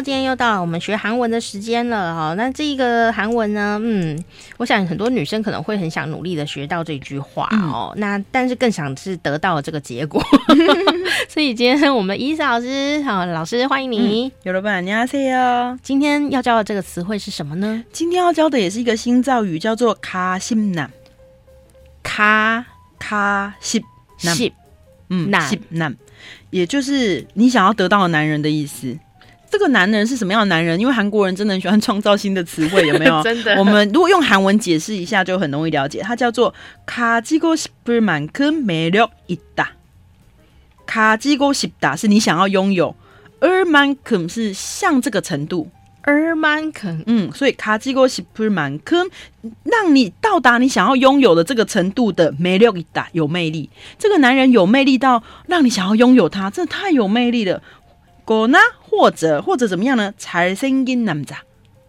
今天又到了我们学韩文的时间了哈，那这一个韩文呢，嗯，我想很多女生可能会很想努力的学到这句话哦，那但是更想是得到这个结果，所以今天我们伊思老师好，老师欢迎你，有了吧，你好，今天要教的这个词汇是什么呢？今天要教的也是一个新造语，叫做卡西男，卡？卡西西男，也就是你想要得到的男人的意思。这个男人是什么样的男人？因为韩国人真的很喜欢创造新的词汇，有没有？真的。我们如果用韩文解释一下，就很容易了解。它叫做가지고싶을만큼매력있다。가지고싶다是你想要拥有，얼만큼是像这个程度，얼만큼。嗯，所以가지고싶을만큼让你到达你想要拥有的这个程度的매력있다，有魅力。这个男人有魅力到让你想要拥有他，真的太有魅力了。果呢？ 或者或者怎么样呢？财神金男子，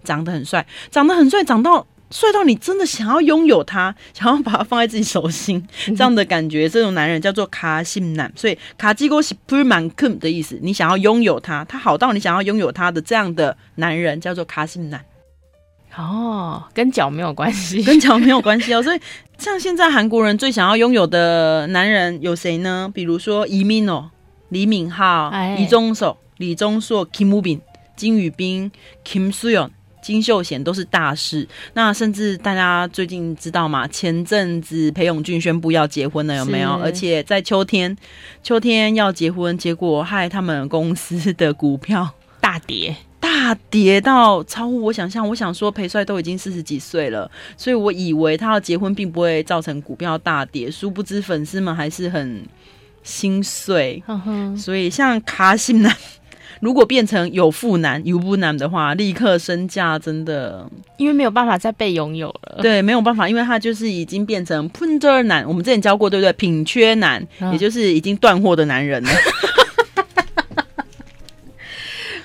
长得很帅，长得很帅，长到帅到你真的想要拥有他，想要把他放在自己手心，这样的感觉，这种男人叫做卡性男。所以卡基哥是 p r m a n k u m 的意思，你想要拥有他，他好到你想要拥有他的这样的男人叫做卡性男。哦，跟脚没有关系，跟脚没有关系哦。所以，像现在韩国人最想要拥有的男人有谁呢？比如说，移民哦，李敏镐、哎、李宗硕，李钟硕、金武彬、金宇彬、Kim Soo-yeon、金秀贤都是大事。那甚至大家最近知道吗？前阵子裴勇俊宣布要结婚了，有没有？而且在秋天，秋天要结婚，结果害他们公司的股票大跌，大跌到超乎我想象。我想说，裴帅都已经四十几岁了，所以我以为他要结婚并不会造成股票大跌，殊不知粉丝们还是很心碎。呵呵，所以像卡辛男。如果变成有妇男、有不男的话，立刻身价真的，因为没有办法再被拥有了。对，没有办法，因为他就是已经变成 p u n e r 男，我们之前教过，对不对？品缺男，也就是已经断货的男人了。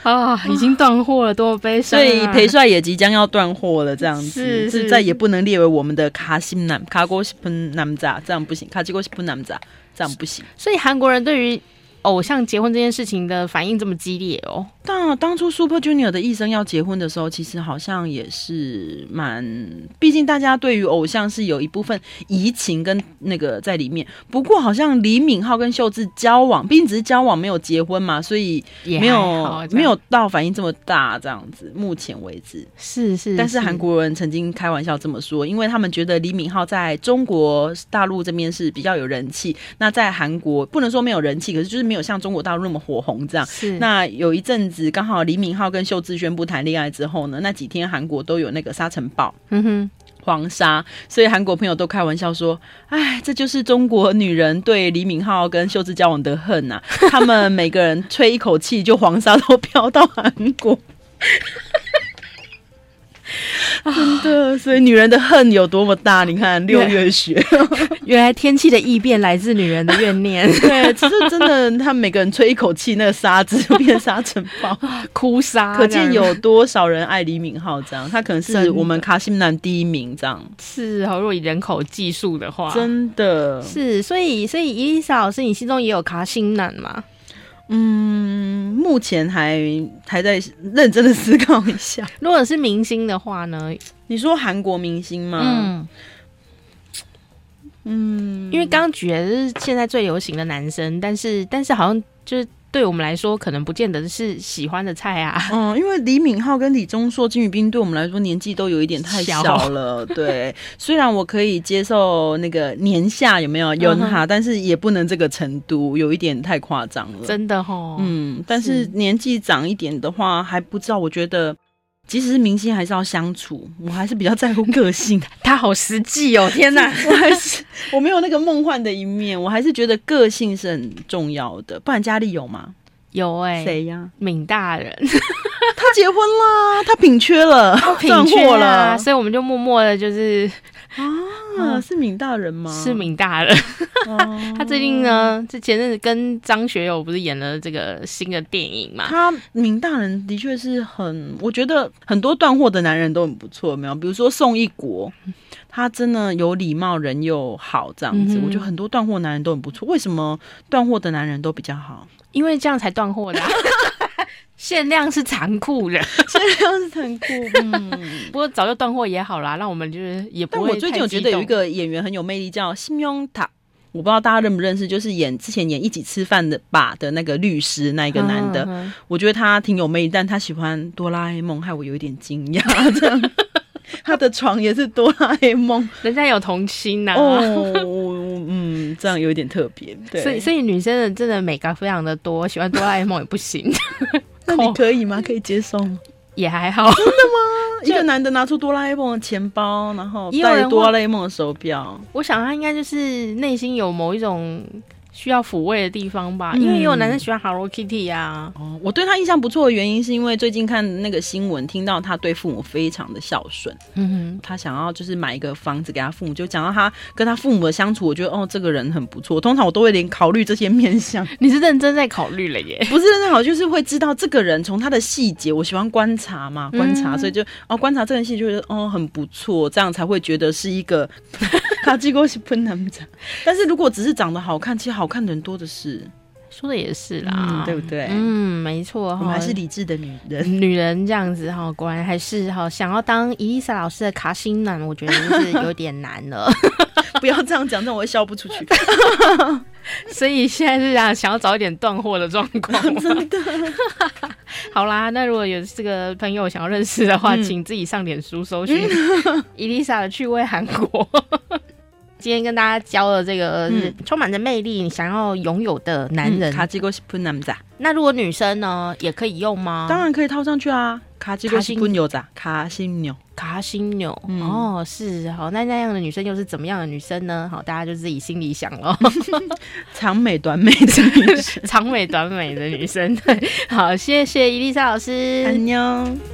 啊，已经断货了，多悲伤、所以裴帅也即将要断货了，这样子是,再也不能列为我们的卡西男卡哥西普男子，这样不行，卡西哥西普男子这样不行。所以韩国人对于偶像结婚这件事情的反应这么激烈哦？当当初 Super Junior 的一生要结婚的时候，其实好像也是蛮……毕竟大家对于偶像是有一部分移情跟那个在里面。不过好像李敏镐跟秀智交往，毕竟只是交往没有结婚嘛，所以没有没有到反应这么大这样子。目前为止是是，但是韩国人曾经开玩笑这么说，因为他们觉得李敏镐在中国大陆这边是比较有人气，那在韩国不能说没有人气，可是就是。没有像中国大陆那么火红这样。是。那有一阵子刚好李敏镐跟秀智宣布谈恋爱之后呢，那几天韩国都有那个沙尘暴，嗯哼，黄沙，所以韩国朋友都开玩笑说：“哎，这就是中国女人对李敏镐跟秀智交往的恨呐、啊！他们每个人吹一口气，就黄沙都飘到韩国。”真的，所以女人的恨有多么大？你看六月雪，原来天气的异变来自女人的怨念。对，其实真的，他们每个人吹一口气，那个沙子就变沙尘暴，哭沙。可见有多少人爱李敏镐？这样，他可能是我们卡心男第一名。这样是，好，如果以人口计数的话，真的是。所以，所以伊丽莎老师，你心中也有卡心男吗？嗯，目前还还在认真的思考一下。如果是明星的话呢？你说韩国明星吗？嗯，嗯，因为刚刚举的是现在最流行的男生，但是但是好像就是。对我们来说，可能不见得是喜欢的菜啊。嗯，因为李敏镐跟李钟硕、金宇彬对我们来说年纪都有一点太小了。小对，虽然我可以接受那个年下有没有有哈，但是也不能这个程度，有一点太夸张了。真的哦。嗯，但是年纪长一点的话，还不知道。我觉得。即使是明星，还是要相处。我还是比较在乎个性。他好实际哦！天哪，我还是我没有那个梦幻的一面。我还是觉得个性是很重要的。不然家里有吗？有哎、欸，谁呀？闵大人。他结婚啦，他品缺了，他品缺了，所以我们就默默的，就是啊，是闵大人吗？是闵大人。他最近呢，这前阵子跟张学友不是演了这个新的电影嘛？他闵大人的确是很，我觉得很多断货的男人都很不错，没有？比如说宋一国，他真的有礼貌，人又好，这样子，我觉得很多断货男人都很不错。为什么断货的男人都比较好？因为这样才断货的。限量是残酷的，限量是残酷。嗯，不过早就断货也好啦，那我们就是也不会。但我最近我觉得有一个演员很有魅力，叫辛永塔，我不知道大家认不认识，就是演之前演一起吃饭的吧的那个律师那一个男的，嗯嗯、我觉得他挺有魅力，但他喜欢哆啦 A 梦，害我有一点惊讶。这样，他的床也是哆啦 A 梦，人家有童心呐、啊。哦，嗯，这样有一点特别。对，所以所以女生的真的美感非常的多，喜欢哆啦 A 梦也不行。那你可以吗？可以接受吗？也还好。真的吗？一个男的拿出哆啦 A 梦的钱包，然后戴哆啦 A 梦的手表，我想他应该就是内心有某一种。需要抚慰的地方吧，因为也有男生喜欢 Hello Kitty 呀、啊。哦，我对他印象不错的原因是因为最近看那个新闻，听到他对父母非常的孝顺。嗯哼，他想要就是买一个房子给他父母，就讲到他跟他父母的相处，我觉得哦，这个人很不错。通常我都会连考虑这些面相。你是认真在考虑了耶？不是认真考，就是会知道这个人从他的细节，我喜欢观察嘛，观察，所以就哦观察这个细节，觉得哦很不错，这样才会觉得是一个。卡基哥是喷男长，但是如果只是长得好看，其实好看的人多的是。说的也是啦，嗯、对不对？嗯，没错。我们还是理智的女人，女人这样子哈，果然还是哈，想要当伊丽莎老师的卡心男，我觉得就是有点难了。不要这样讲，那我会笑不出去。所以现在是想想要找一点断货的状况。真的。好啦，那如果有这个朋友想要认识的话，嗯、请自己上脸书搜寻伊丽莎的趣味韩国。今天跟大家教的这个是充满着魅力，你想要拥有的男人。卡基哥是喷男子。那如果女生呢，也可以用吗？当然可以套上去啊。卡基哥是喷牛子，卡心牛，卡心牛。哦，是好。那那样的女生又是怎么样的女生呢？好，大家就自己心里想了。长美短美的女生，长美短美的女生。对，好，谢谢伊丽莎老师。安妞。